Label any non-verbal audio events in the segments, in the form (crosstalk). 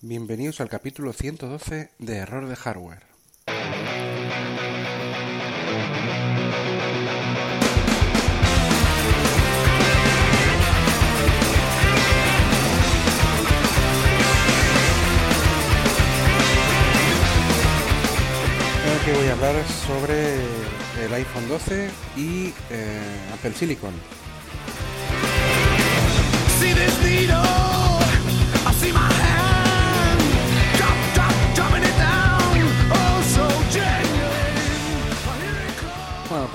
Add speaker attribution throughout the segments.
Speaker 1: Bienvenidos al capítulo 112 de Error de Hardware. que voy a hablar sobre el iPhone 12 y eh, Apple Silicon.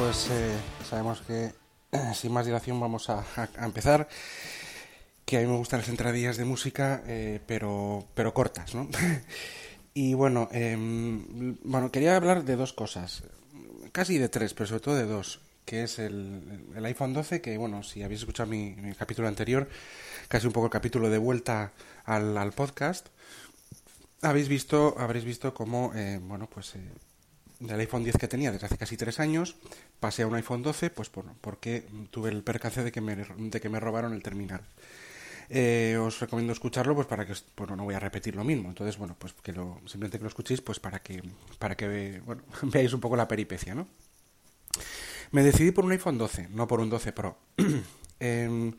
Speaker 1: Pues eh, sabemos que (clears throat) sin más dilación vamos a, empezar. Que a mí me gustan las entradillas de música, eh, pero, pero cortas, ¿no? (laughs) Y bueno, eh, bueno, quería hablar de dos cosas, casi de tres, pero sobre todo de dos, que es el, iPhone 12, que bueno, si habéis escuchado mi, capítulo anterior, casi un poco el capítulo de vuelta al, podcast, habéis visto, habréis visto cómo, eh, bueno, pues del iPhone 10 que tenía desde hace casi tres años, pasé a un iPhone 12, pues por, porque tuve el percance de que me, de que me robaron el terminal. Eh, os recomiendo escucharlo pues para que bueno no voy a repetir lo mismo. Entonces bueno pues que lo simplemente que lo escuchéis pues para que para que bueno, (laughs) veáis un poco la peripecia no me decidí por un iPhone 12 no por un 12 Pro. Eh,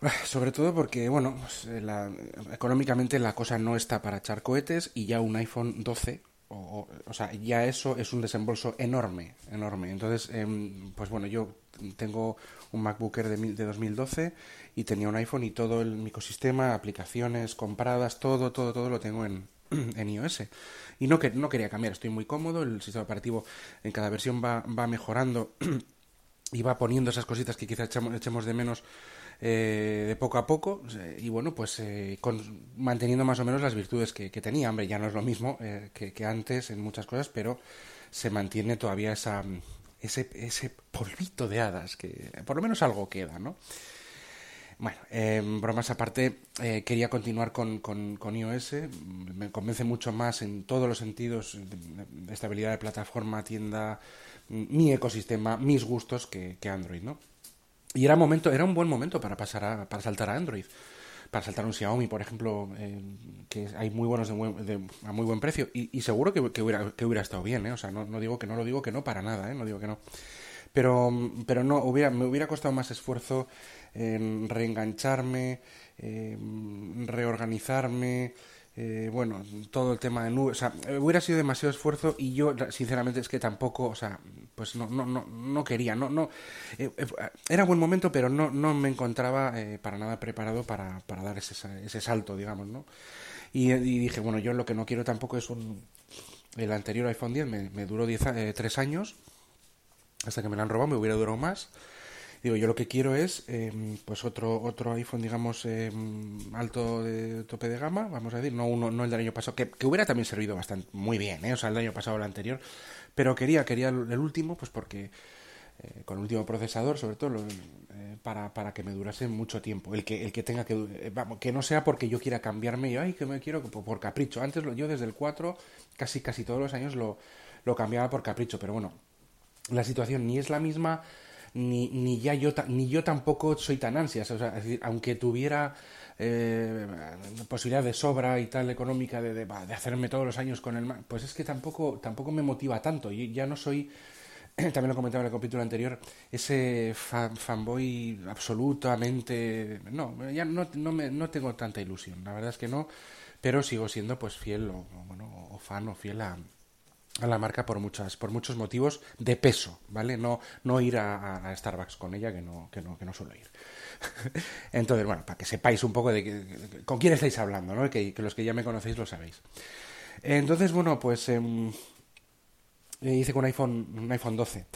Speaker 1: (clears throat) sobre todo porque bueno pues, económicamente la cosa no está para echar cohetes y ya un iPhone 12 o, o, sea, ya eso es un desembolso enorme, enorme. Entonces, eh, pues bueno, yo tengo un MacBook Air de, de 2012 y tenía un iPhone y todo el ecosistema, aplicaciones compradas, todo, todo, todo lo tengo en, (clears throat) en iOS. Y no, que, no quería cambiar, estoy muy cómodo, el sistema operativo en cada versión va, va mejorando (clears throat) y va poniendo esas cositas que quizás echamos, echemos de menos eh, de poco a poco y bueno pues eh, con, manteniendo más o menos las virtudes que, tenía hombre ya no es lo mismo eh, que, antes en muchas cosas pero se mantiene todavía esa ese, ese polvito de hadas que por lo menos algo queda no bueno, eh, bromas aparte, eh, quería continuar con, con, con, iOS. Me convence mucho más en todos los sentidos de estabilidad de plataforma, tienda, mi ecosistema, mis gustos que, que Android, ¿no? Y era momento, era un buen momento para pasar a, para saltar a Android, para saltar un Xiaomi, por ejemplo, eh, que hay muy buenos de, de, a muy buen precio y, seguro que, que, hubiera, que hubiera estado bien, ¿eh? O sea, no, no digo que no lo digo que no para nada, ¿eh? No digo que no. Pero, pero no, hubiera, me hubiera costado más esfuerzo en reengancharme, eh, reorganizarme, eh, bueno, todo el tema de nubes, sea, hubiera sido demasiado esfuerzo y yo, sinceramente, es que tampoco, o sea, pues no, no, no, no quería, no, no, eh, era buen momento, pero no, no me encontraba eh, para nada preparado para, para dar ese, ese salto, digamos, ¿no? Y, dije, bueno, yo lo que no quiero tampoco es un, el anterior iPhone 10 me, me duró 10, eh, 3 años, hasta que me lo han robado, me hubiera durado más. Digo, yo lo que quiero es eh, pues otro otro iPhone, digamos, eh, alto de tope de gama, vamos a decir, no uno no el del año pasado, que, que hubiera también servido bastante muy bien, ¿eh? o sea, el año pasado o el anterior, pero quería quería el, último, pues porque eh, con el último procesador, sobre todo, lo, eh, para, para que me durase mucho tiempo. El que, el que tenga que, eh, vamos, que no sea porque yo quiera cambiarme y, ay, que me quiero por capricho. Antes lo, yo desde el 4, casi, casi todos los años lo, lo cambiaba por capricho, pero bueno, la situación ni es la misma, ni, ni ya yo ni yo tampoco soy tan ansias o sea es decir, aunque tuviera eh, posibilidad de sobra y tal económica de, de, de, hacerme todos los años con el pues es que tampoco tampoco me motiva tanto. Y ya no soy (clears throat) también lo comentaba en el capítulo anterior ese fan, fanboy absolutamente no ya no, no, me, no tengo tanta ilusión la verdad es que no pero sigo siendo pues fiel o, bueno o fan o fiel a a la marca por muchas por muchos motivos de peso vale no no ir a, Starbucks con ella que no que no que no suelo ir. (laughs) Entonces bueno para que sepáis un poco de que, con quién estáis hablando no que, los que ya me conocéis lo sabéis. Entonces bueno pues eh, hice con un iPhone un iPhone 12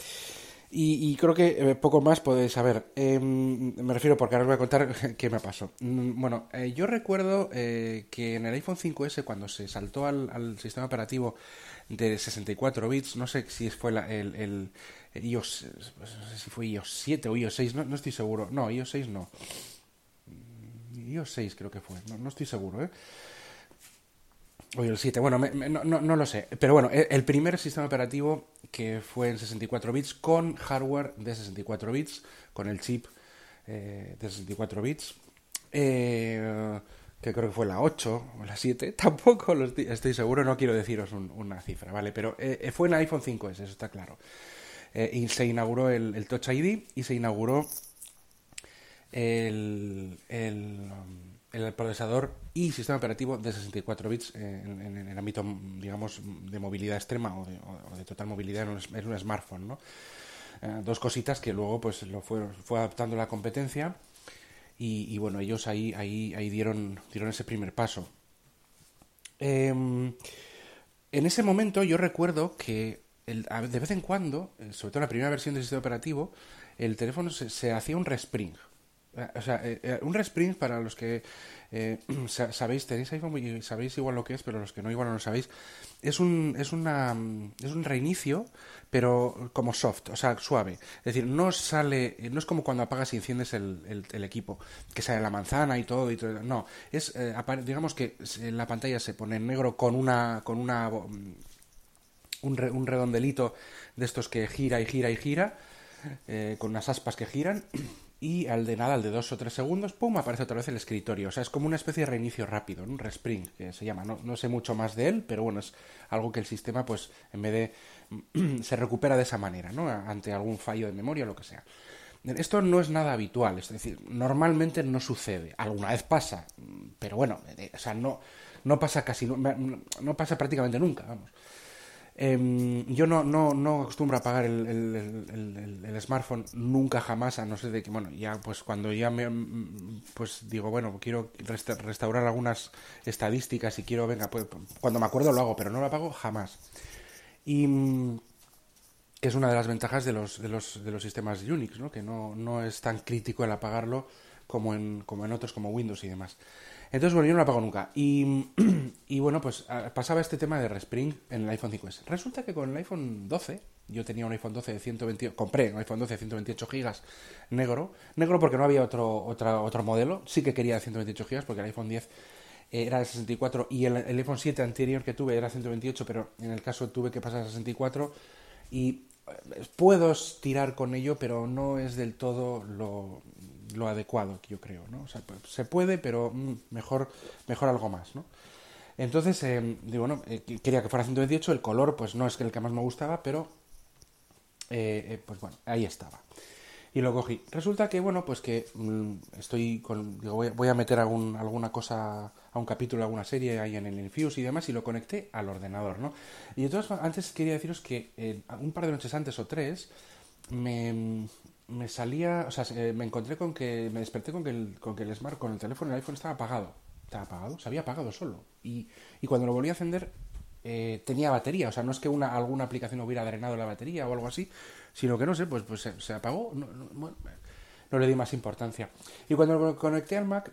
Speaker 1: Y, creo que eh, poco más podéis saber. Em, me refiero porque ahora os voy a contar (laughs) qué me pasó. Mm, bueno, eh, yo recuerdo eh, que en el iPhone 5S, cuando se saltó al, sistema operativo de 64 bits, no sé si fue el, el, iOS, no sé si fue iOS 7 o iOS 6, no, estoy seguro. No, iOS 6 no. IOS 6 creo que fue, no, no estoy seguro, ¿eh? O el 7, bueno, no, no, lo sé. Pero bueno, el primer sistema operativo que fue en 64 bits con hardware de 64 bits, con el chip eh, de 64 bits, eh, que creo que fue la 8 o la 7, (laughs) tampoco lo estoy, seguro, no quiero deciros una cifra, ¿vale? Pero eh, fue en iPhone 5S, eso está claro. y se inauguró el, Touch ID y se inauguró el, um, el procesador y sistema operativo de 64 bits en, el ámbito, digamos, de movilidad extrema o de, total movilidad en un, smartphone, ¿no? Eh, dos cositas que luego pues lo fue, fue adaptando la competencia y, bueno, ellos ahí, ahí, ahí dieron, dieron ese primer paso. Em, en ese momento yo recuerdo que de vez en cuando, eh, sobre todo en la primera versión del sistema operativo, el teléfono se hacía un respring. O sea, eh, eh, un respring para los que eh, (clears throat) sabéis, tenéis iPhone y sabéis igual lo que es, pero los que no igual no lo sabéis, es un, es una, es un reinicio, pero como soft, o sea, suave. Es decir, no sale, no es como cuando apagas y enciendes el, el, equipo, que sale la manzana y todo, y todo. No, es, digamos que la pantalla se pone en negro con una, con una, un, un redondelito de estos que gira y gira y gira, con unas aspas que giran (clears throat) y al de nada, al de dos o tres segundos, ¡pum! aparece otra vez el escritorio. O sea, es como una especie de reinicio rápido, un respring, que se llama. No, no sé mucho más de él, pero bueno, es algo que el sistema, pues, en vez de... (clears throat) se recupera de esa manera, ¿no? Ante algún fallo de memoria o lo que sea. Esto no es nada habitual, es decir, normalmente no sucede. Alguna vez pasa, pero bueno, eh, o sea, no, no pasa casi, no pasa prácticamente nunca, vamos. Em, yo no, no, no acostumbro a apagar el, el, smartphone nunca jamás, a no ser de que, bueno, ya pues cuando ya me, pues digo, bueno, quiero restaurar algunas estadísticas y quiero, venga, pues cuando me acuerdo lo hago, pero no lo apago jamás. Y que es una de las ventajas de los, de los, de los sistemas Unix, ¿no? que no, no es tan crítico el apagarlo como en, como en otros como Windows y demás. Entonces, bueno, yo no la pago nunca. (clears throat) Y, bueno, pues ah, pasaba este tema de Respring en el iPhone 5S. Resulta que con el iPhone 12, yo tenía un iPhone 12 de 128, compré un iPhone 12 de 128 gigas negro, negro porque no había otro, modelo, sí que quería de 128 gigas porque el iPhone 10 era de 64 y el, el, iPhone 7 anterior que tuve era 128, pero en el caso tuve que pasar a 64 y eh, puedo tirar con ello, pero no es del todo lo, lo adecuado, yo creo, ¿no? O sea, pues, se puede, pero mm, mejor, mejor algo más, ¿no? Entonces, eh, digo, bueno, eh, quería que fuera 128, el color, pues no es el que más me gustaba, pero, eh, pues bueno, ahí estaba. Y lo cogí. Resulta que, bueno, pues que mm, estoy con, digo, voy, a meter algún, alguna cosa, a un capítulo, alguna serie ahí en el Infuse y demás, y lo conecté al ordenador, ¿no? Y entonces, antes quería deciros que un par de noches antes o tres, me, me salía, o sea, me encontré con que, me desperté con que el, con que el Smart, con el teléfono, el iPhone estaba apagado. Estaba apagado, se había apagado solo. Y, y cuando lo volví a encender, eh, tenía batería. O sea, no es que una, alguna aplicación hubiera drenado la batería o algo así, sino que no sé, pues, pues se, apagó. No, no, le di más importancia. Y cuando lo conecté al Mac,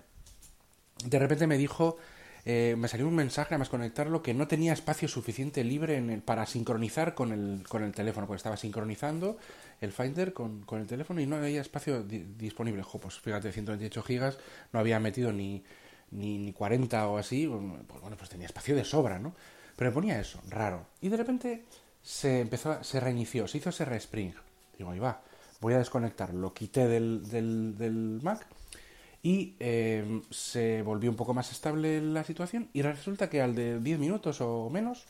Speaker 1: de repente me dijo eh, me salió un mensaje, además conectarlo, que no tenía espacio suficiente libre en el, para sincronizar con el, con el teléfono, porque estaba sincronizando el Finder con, con el teléfono y no había espacio disponible. Jo, pues fíjate, 128 gigas, no había metido ni, ni, ni 40 o así, pues bueno, pues tenía espacio de sobra, ¿no? Pero me ponía eso, raro. Y de repente se empezó, se reinició, se hizo ese respring. Digo, ahí va, voy a desconectar, lo quité del, del, del Mac y em, se volvió un poco más estable la situación y resulta que al de 10 minutos o menos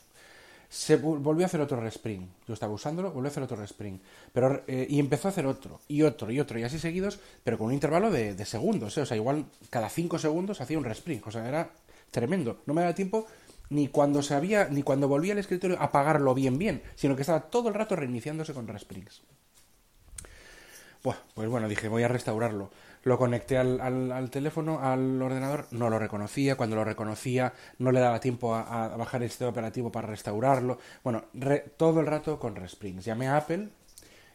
Speaker 1: se volvió a hacer otro respring. Yo estaba usándolo, volvió a hacer otro respring. Pero, eh, y empezó a hacer otro, y otro, y otro, y así seguidos, pero con un intervalo de, segundos. ¿eh? O sea, igual cada 5 segundos hacía un respring. O sea, era tremendo. No me daba tiempo ni cuando se había, ni cuando volvía al escritorio a apagarlo bien, bien, sino que estaba todo el rato reiniciándose con resprings. pues bueno, dije, voy a restaurarlo lo conecté al, al, teléfono, al ordenador, no lo reconocía, cuando lo reconocía no le daba tiempo a, bajar el sistema operativo para restaurarlo, bueno, todo el rato con Resprings. Llamé a Apple,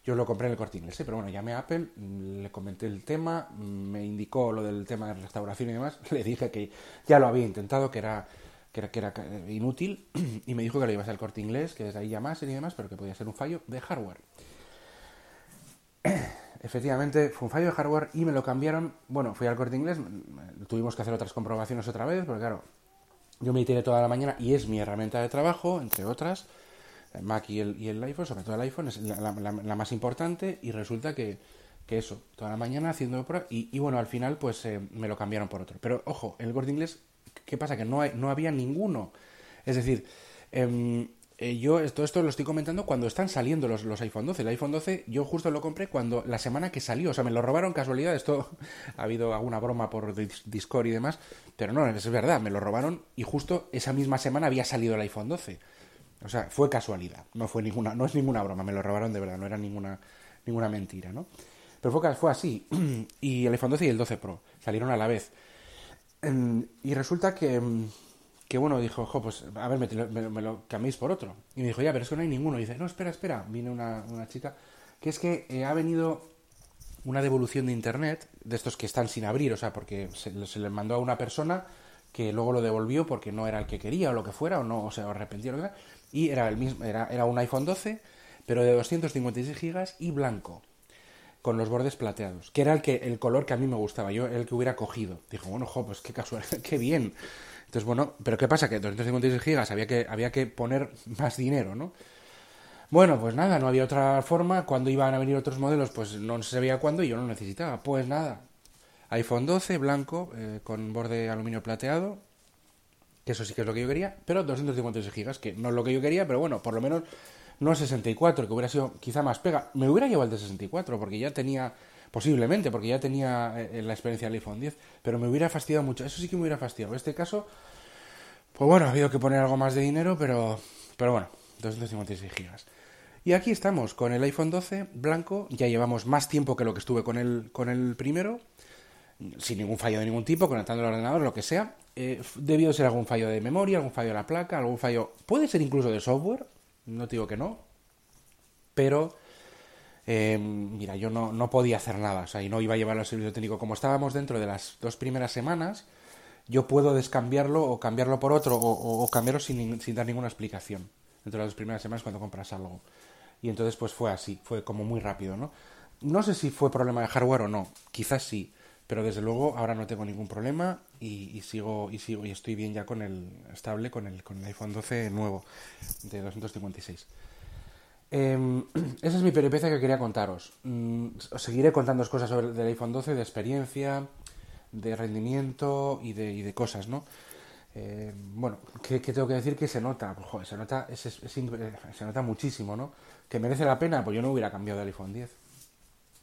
Speaker 1: Yo lo compré en el corte inglés, ¿eh? pero bueno, llamé a Apple, mm, le comenté el tema, mm, me indicó lo del tema de restauración y demás, (laughs) le dije que ya lo había intentado, que era, que era, era inútil, (clears throat) y me dijo que lo ibas al corte inglés, que desde ahí llamasen y demás, pero que podía ser un fallo de hardware. (clears throat) Efectivamente, fue un fallo de hardware y me lo cambiaron. Bueno, fui al corte inglés, tuvimos que hacer otras comprobaciones otra vez, porque claro, yo me tiré toda la mañana y es mi herramienta de trabajo, entre otras el Mac y el, iPhone, sobre todo el iPhone, es la, más importante y resulta que, que, eso, toda la mañana haciendo prueba y, y bueno, al final pues eh, me lo cambiaron por otro. Pero ojo, el corte inglés, ¿qué pasa? Que no, hay, no había ninguno. Es decir, eh, yo todo esto lo estoy comentando cuando están saliendo los, los, iPhone 12. El iPhone 12 yo justo lo compré cuando la semana que salió. O sea, me lo robaron casualidad. Esto (laughs) ha habido alguna broma por Discord y demás. Pero no, es verdad, me lo robaron y justo esa misma semana había salido el iPhone 12. O sea, fue casualidad, no fue ninguna, no es ninguna broma, me lo robaron de verdad, no era ninguna, ninguna mentira, ¿no? Pero fue, fue así. (clears throat) Y el iPhone 12 y el 12 Pro salieron a la vez. Em, y resulta que, que bueno, dijo, ojo, pues a ver, me, lo cambiéis por otro. Y me dijo, ya, pero es que no hay ninguno. Dice, no, espera, espera. Viene una, una chica, que es que eh, ha venido una devolución de internet, de estos que están sin abrir, o sea, porque se, se le mandó a una persona que luego lo devolvió porque no era el que quería o lo que fuera, o no, o se arrepentía, o lo que y era, el mismo, era, era un iPhone 12, pero de 256 gigas y blanco, con los bordes plateados, que era el, que, el color que a mí me gustaba, yo el que hubiera cogido. Dijo, bueno, jo, pues qué casual, (laughs) qué bien. Entonces, bueno, pero ¿qué pasa? Que 256 gigas había que, había que poner más dinero, ¿no? Bueno, pues nada, no había otra forma. Cuando iban a venir otros modelos, pues no se sabía cuándo y yo no lo necesitaba. Pues nada, iPhone 12 blanco eh, con borde aluminio plateado, que eso sí que es lo que yo quería, pero 256 gigas, que no es lo que yo quería, pero bueno, por lo menos no 64, que hubiera sido quizá más pega. Me hubiera llevado el de 64, porque ya tenía, posiblemente, porque ya tenía eh, la experiencia del iPhone 10, pero me hubiera fastidiado mucho. Eso sí que me hubiera fastidiado. En este caso, pues bueno, ha habido que poner algo más de dinero, pero, pero bueno, 256 gigas. Y aquí estamos con el iPhone 12 blanco, ya llevamos más tiempo que lo que estuve con el, con el primero, sin ningún fallo de ningún tipo, conectando el ordenador, lo que sea. Eh, debió ser algún fallo de memoria, algún fallo de la placa, algún fallo. Puede ser incluso de software, no digo que no. Pero. Eh, mira, yo no, no, podía hacer nada, o sea, y no iba a llevarlo al servicio técnico. Como estábamos dentro de las dos primeras semanas, yo puedo descambiarlo o cambiarlo por otro o, cambiarlo sin, sin, dar ninguna explicación. Dentro de las dos primeras semanas cuando compras algo. Y entonces, pues fue así, fue como muy rápido, ¿no? No sé si fue problema de hardware o no, quizás sí pero desde luego ahora no tengo ningún problema y, sigo y sigo y estoy bien ya con el estable con el con el iPhone 12 nuevo de 256 em, (clears throat) esa es mi peripecia que quería contaros. Mm, os seguiré contando cosas sobre el iPhone 12 de experiencia de rendimiento y de, y de cosas no eh, bueno ¿qué, tengo que decir que se nota pues, se nota es, se nota muchísimo no que merece la pena pues yo no hubiera cambiado del iPhone 10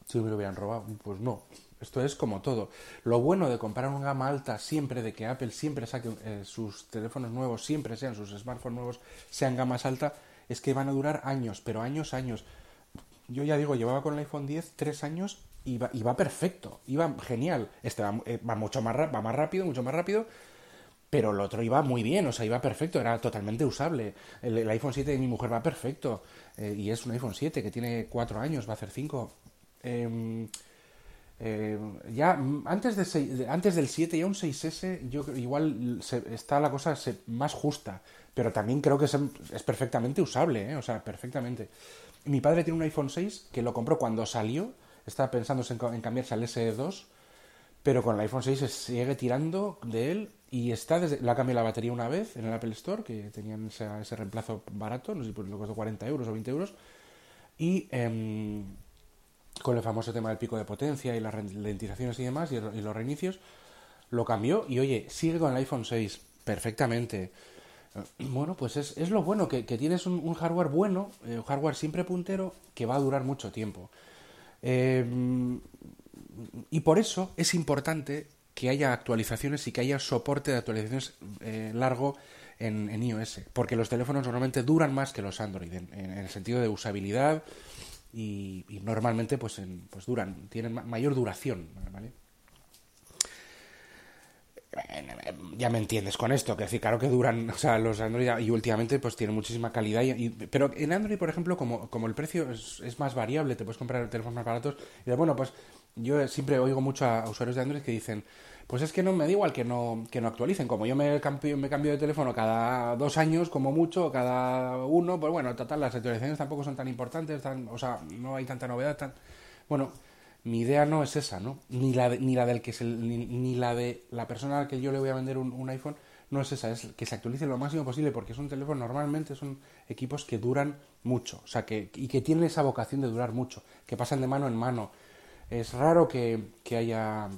Speaker 1: si me lo hubieran robado pues no. Esto es como todo. Lo bueno de comprar una gama alta siempre, de que Apple siempre saque eh, sus teléfonos nuevos, siempre sean sus smartphones nuevos, sean gamas alta, es que van a durar años, pero años, años. Yo ya digo, llevaba con el iPhone 10 tres años y va, y va perfecto, iba genial. Este va, eh, mucho más, va más rápido, mucho más rápido, pero el otro iba muy bien, o sea, iba perfecto, era totalmente usable. El, iPhone 7 de mi mujer va perfecto, eh, y es un iPhone 7 que tiene cuatro años, va a hacer cinco. Eh, eh, ya antes, de, antes del 7, ya un 6S, yo igual está la cosa más justa, pero también creo que es, perfectamente usable, ¿eh? o sea, perfectamente. Mi padre tiene un iPhone 6 que lo compró cuando salió, estaba pensando en, cambiarse al SE2, pero con el iPhone 6 se sigue tirando de él y está desde, le ha cambiado la batería una vez en el Apple Store, que tenían ese, reemplazo barato, no sé si pues lo costó 40 euros o 20 euros, y... Eh, con el famoso tema del pico de potencia y las ralentizaciones y demás y, los reinicios, lo cambió y oye, sigue con el iPhone 6 perfectamente. Bueno, pues es, lo bueno, que, tienes un, hardware bueno, eh, un hardware siempre puntero, que va a durar mucho tiempo. Eh, y por eso es importante que haya actualizaciones y que haya soporte de actualizaciones eh, largo en, iOS, porque los teléfonos normalmente duran más que los Android, en el sentido de usabilidad, y, normalmente pues, pues duran, tienen mayor duración, ya me entiendes con esto, que decir, claro que duran, o sea, los Android y últimamente pues tienen muchísima calidad, y, pero en Android, por ejemplo, como, como el precio es, más variable, te puedes comprar teléfonos más baratos, y bueno, pues yo siempre oigo mucho a usuarios de Android que dicen, pues es que no me da igual que no, que no actualicen, como yo me cambio, me cambio de teléfono cada dos años, como mucho, cada uno, pues bueno, total, las actualizaciones tampoco son tan importantes, tan, o sea, no hay tanta novedad, tan... Bueno, mi idea no es esa, ¿no? Ni la, ni la del que es el, ni, la de la persona a la que yo le voy a vender un, iPhone, no es esa, es que se actualice lo máximo posible, porque es un teléfono, normalmente son equipos que duran mucho, o sea, que, y que tienen esa vocación de durar mucho, que pasan de mano en mano. Es raro que, que haya, a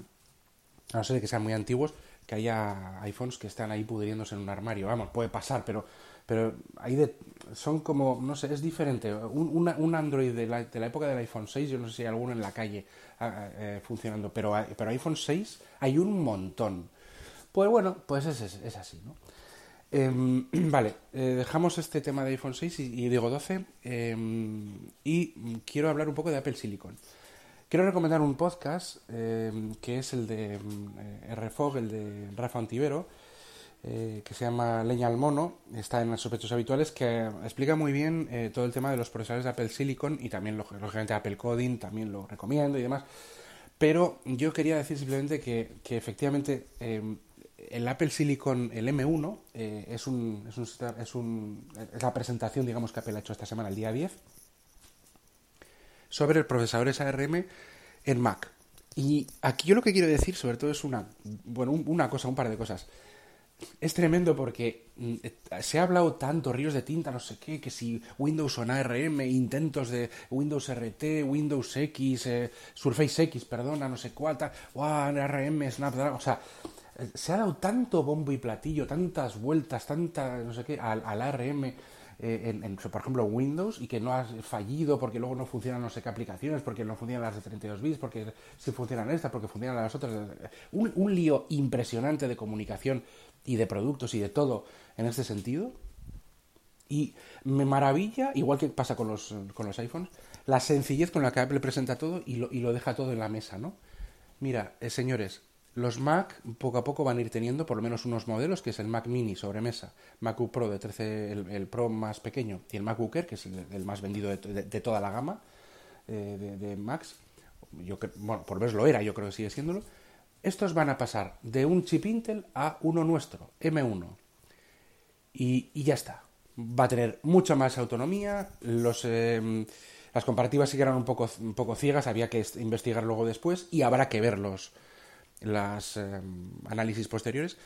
Speaker 1: no ser que sean muy antiguos, que haya iPhones que están ahí pudriéndose en un armario. Vamos, puede pasar, pero pero hay de, son como, no sé, es diferente. Un, un Android de la, de la, época del iPhone 6, yo no sé si hay alguno en la calle ah, ah, eh, funcionando, pero, pero iPhone 6 hay un montón. Pues bueno, pues es, es, así, ¿no? Em, (clears throat) vale, eh, dejamos este tema de iPhone 6 y, digo 12 em, y quiero hablar un poco de Apple Silicon. Quiero recomendar un podcast em, que es el de eh, RFOG, el de Rafa Antivero, eh, que se llama Leña al Mono, está en los sospechosos habituales, que explica muy bien eh, todo el tema de los procesadores de Apple Silicon y también, lógicamente, Apple Coding, también lo recomiendo y demás. Pero yo quería decir simplemente que, efectivamente eh, el Apple Silicon, el M1, es, un, es, un, es, un, es la presentación, digamos, que Apple ha hecho esta semana, el día 10, sobre procesadores ARM en Mac. Y aquí yo lo que quiero decir, sobre todo, es una, bueno, una cosa, un par de cosas es tremendo porque mm, se ha hablado tanto, ríos de tinta, no sé qué, que si Windows on ARM, intentos de Windows RT, Windows X, eh, Surface X, perdona, no sé cuál, tal, wow, ARM, Snapdragon, o sea, eh, se ha dado tanto bombo y platillo, tantas vueltas, tantas, no sé qué, al, ARM, eh, en, por ejemplo, Windows, y que no ha fallido porque luego no funcionan no sé qué aplicaciones, porque no funcionan las de 32 bits, porque sí funcionan estas, porque funcionan las otras. Un, un lío impresionante de comunicación y de productos y de todo en este sentido. Y me maravilla, igual que pasa con los, con los iPhones, la sencillez con la que Apple presenta todo y lo, y lo deja todo en la mesa, ¿no? Mira, eh, señores, los Mac poco a poco van a ir teniendo por lo menos unos modelos, que es el Mac Mini sobre mesa, MacBook Pro de 13, el, Pro más pequeño, y el MacBook Air, que es el, más vendido de, toda la gama eh, de, Macs. Yo, bueno, por verlo era, yo creo que sigue siéndolo estos van a pasar de un chip Intel a uno nuestro, M1. Y, ya está. Va a tener mucha más autonomía. Los, em, las comparativas sí que eran un poco, un poco ciegas, había que investigar luego después y habrá que ver las, em, análisis posteriores.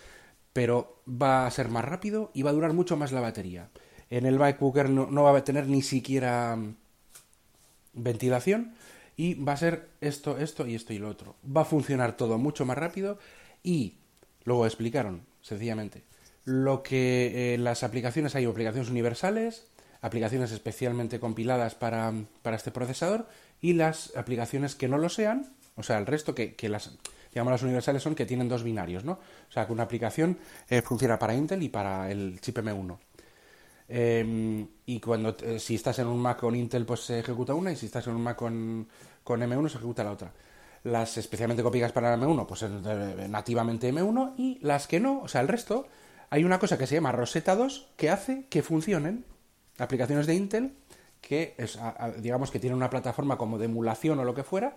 Speaker 1: Pero va a ser más rápido y va a durar mucho más la batería. En el MacBook no, va a tener ni siquiera em, ventilación y va a ser esto, esto y esto y lo otro. Va a funcionar todo mucho más rápido y luego explicaron, sencillamente, lo que eh, las aplicaciones hay aplicaciones universales, aplicaciones especialmente compiladas para, para, este procesador y las aplicaciones que no lo sean, o sea, el resto que, que las digamos las universales son que tienen dos binarios, ¿no? O sea, que una aplicación eh, funciona para Intel y para el chip M1. Em, y cuando eh, si estás en un Mac con Intel, pues se ejecuta una, y si estás en un Mac con, con M1 se ejecuta la otra. Las especialmente copiadas para M1, pues nativamente M1, y las que no, o sea, el resto, hay una cosa que se llama Rosetta 2 que hace que funcionen aplicaciones de Intel que es, digamos que tienen una plataforma como de emulación o lo que fuera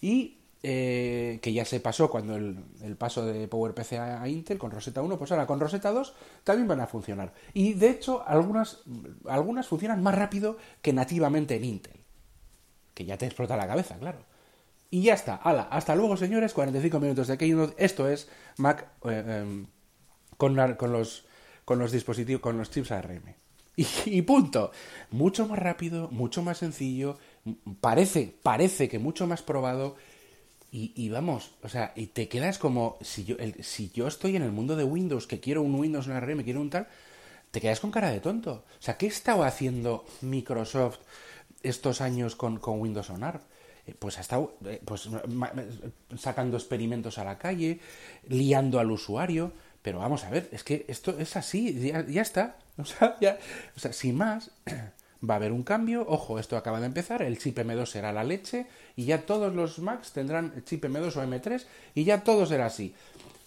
Speaker 1: y eh, que ya se pasó cuando el, paso de PowerPC a, Intel con Rosetta 1, pues ahora con Rosetta 2 también van a funcionar. Y de hecho, algunas, algunas funcionan más rápido que nativamente en Intel. Que ya te explota la cabeza, claro. Y ya está. Hasta luego, señores. 45 minutos de Keynote. Esto es Mac eh, em, con, con, los, con los dispositivos, con los chips ARM. (laughs) Y, y, punto. Mucho más rápido, mucho más sencillo. Parece, parece que mucho más probado y, vamos, o sea, y te quedas como, si yo, el, si yo estoy en el mundo de Windows, que quiero un Windows, un ARM, quiero un tal, te quedas con cara de tonto. O sea, ¿qué estaba haciendo Microsoft estos años con, con Windows on ARM? Eh, pues ha estado eh, pues, sacando experimentos a la calle, liando al usuario, pero vamos a ver, es que esto es así, ya, ya está. (laughs) O sea, ya, o sea, sin más, va a haber un cambio, ojo, esto acaba de empezar, el chip M2 será la leche y ya todos los Macs tendrán chip M2 o M3 y ya todo será así.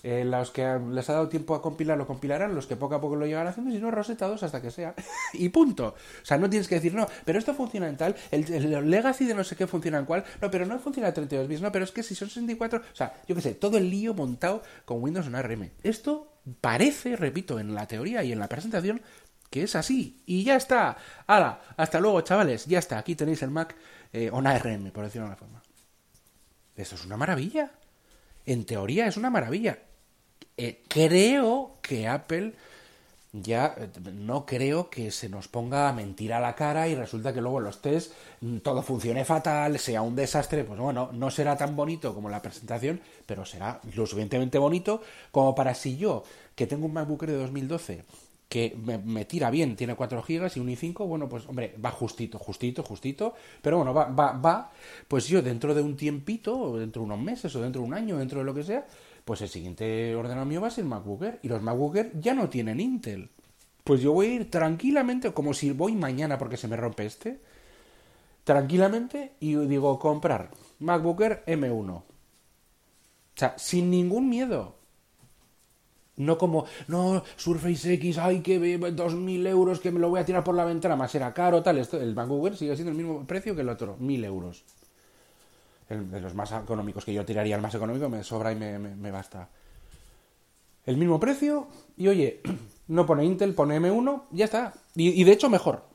Speaker 1: Eh, los que les ha dado tiempo a compilar lo compilarán, los que poco a poco lo llevan haciendo, si no, Rosetta 2 hasta que sea. (laughs) y punto. O sea, no tienes que decir, no, pero esto funciona en tal, el, el Legacy de no sé qué funciona en cual, no, pero no funciona en 32 bits, no, pero es que si son 64, o sea, yo qué sé, todo el lío montado con Windows en ARM. Esto parece, repito, en la teoría y en la presentación, que es así. Y ya está. Hala, hasta luego, chavales. Ya está. Aquí tenéis el Mac eh, on ARM, por decirlo de una forma. Esto es una maravilla. En teoría es una maravilla. Eh, creo que Apple ya eh, no creo que se nos ponga a mentir a la cara y resulta que luego los test mm, todo funcione fatal, sea un desastre, pues bueno, no será tan bonito como la presentación, pero será lo suficientemente bonito como para si yo, que tengo un MacBook de 2012, que me, tira bien, tiene 4 GB y un i5, bueno, pues hombre, va justito, justito, justito, pero bueno, va, va, va, pues yo dentro de un tiempito, o dentro de unos meses, o dentro de un año, dentro de lo que sea, pues el siguiente ordenador mío va a ser MacBook Air, y los MacBook Air ya no tienen Intel. Pues yo voy a ir tranquilamente, como si voy mañana porque se me rompe este, tranquilamente, y digo, comprar MacBook Air M1. O sea, sin ningún miedo. No como, no, Surface X, ay, que dos mil euros, que me lo voy a tirar por la ventana, más era caro, tal. Esto, el MacBook sigue siendo el mismo precio que el otro, mil euros. El, de los más económicos, que yo tiraría el más económico, me sobra y me, basta. El mismo precio, y oye, (clears throat) no pone Intel, pone M1, ya está. Y, y de hecho, mejor.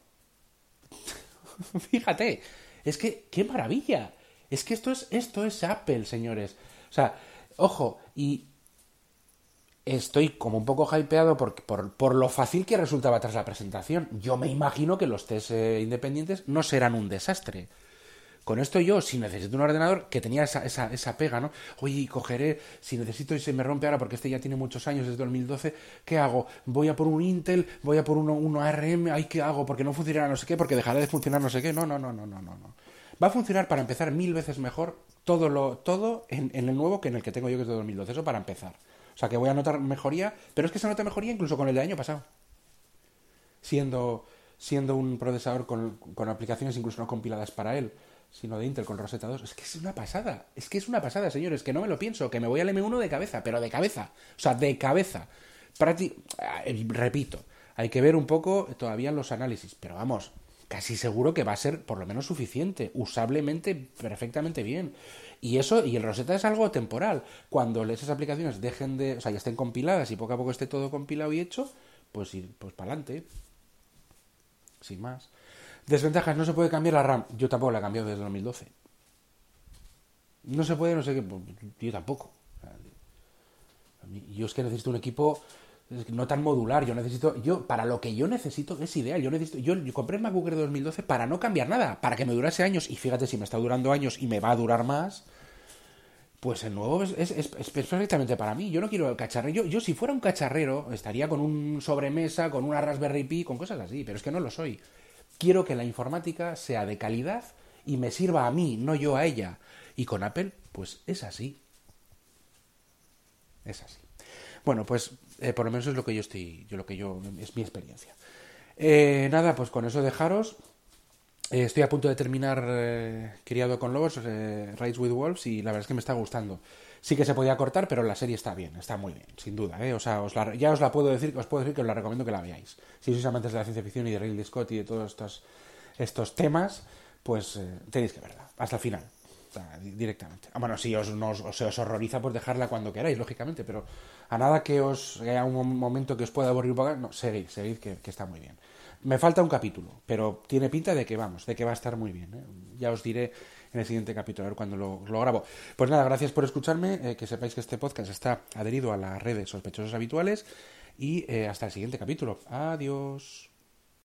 Speaker 1: (laughs) Fíjate, es que, qué maravilla. Es que esto es, esto es Apple, señores. O sea, ojo, y estoy como un poco hypeado por, por, lo fácil que resultaba tras la presentación. Yo me imagino que los test eh, independientes no serán un desastre. Con esto yo, si necesito un ordenador, que tenía esa, esa, esa pega, ¿no? Oye, cogeré, si necesito y se me rompe ahora, porque este ya tiene muchos años, desde 2012, ¿qué hago? Voy a por un Intel, voy a por uno, uno ARM, ¿ay qué hago? Porque no funcionará no sé qué, porque dejará de funcionar no sé qué. No, no, no, no, no, no. Va a funcionar para empezar mil veces mejor todo, lo, todo en, en el nuevo que en el que tengo yo, que es de 2012. Eso para empezar. O sea que voy a notar mejoría, pero es que se nota mejoría incluso con el del año pasado. Siendo, siendo un procesador con, con aplicaciones incluso no compiladas para él, sino de Intel con Rosetta 2. Es que es una pasada. Es que es una pasada, señores, que no me lo pienso, que me voy al M1 de cabeza, pero de cabeza. O sea, de cabeza. Eh, repito, hay que ver un poco todavía los análisis, pero vamos, casi seguro que va a ser por lo menos suficiente, usablemente perfectamente bien. Y eso, y el Rosetta es algo temporal. Cuando esas aplicaciones dejen de, o sea, ya estén compiladas y poco a poco esté todo compilado y hecho, pues ir, pues para adelante. Sin más. Desventajas, no se puede cambiar la RAM. Yo tampoco la he cambiado desde 2012. No se puede, no sé qué, pues, yo tampoco. Yo es que necesito un equipo no tan modular. Yo necesito, yo, para lo que yo necesito es ideal. Yo necesito, yo, compré el MacBook de 2012 para no cambiar nada, para que me durase años. Y fíjate, si me está durando años y me va a durar más, pues el nuevo es, perfectamente para mí. Yo no quiero el cacharrero. Yo, si fuera un cacharrero, estaría con un sobremesa, con una Raspberry Pi, con cosas así, pero es que no lo soy. Quiero que la informática sea de calidad y me sirva a mí, no yo a ella. Y con Apple, pues es así. Es así. Bueno, pues eh, por lo menos es lo que yo estoy, yo lo que yo es mi experiencia. Eh, nada, pues con eso dejaros. Eh, estoy a punto de terminar eh, Criado con Lobos, Rise with Wolves, y la verdad es que me está gustando. Sí que se podía cortar, pero la serie está bien, está muy bien, sin duda. O sea, os ya os la puedo decir, os puedo decir que os la recomiendo que la veáis. Si sois amantes de la ciencia ficción y de Ridley Scott y de todos estos, estos temas, pues tenéis que verla, hasta el final. Directamente. Ah, bueno, si os, os horroriza, pues dejarla cuando queráis, lógicamente, pero a nada que os haya un momento que os pueda aburrir un poco, no, seguid, seguid, que está muy bien. Me falta un capítulo, pero tiene pinta de que vamos, de que va a estar muy bien. ¿eh? Ya os diré en el siguiente capítulo, a ver cuando lo, lo grabo. Pues nada, gracias por escucharme, eh, que sepáis que este podcast está adherido a las redes sospechosos habituales y eh, hasta el siguiente capítulo. Adiós.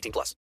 Speaker 2: 18 plus.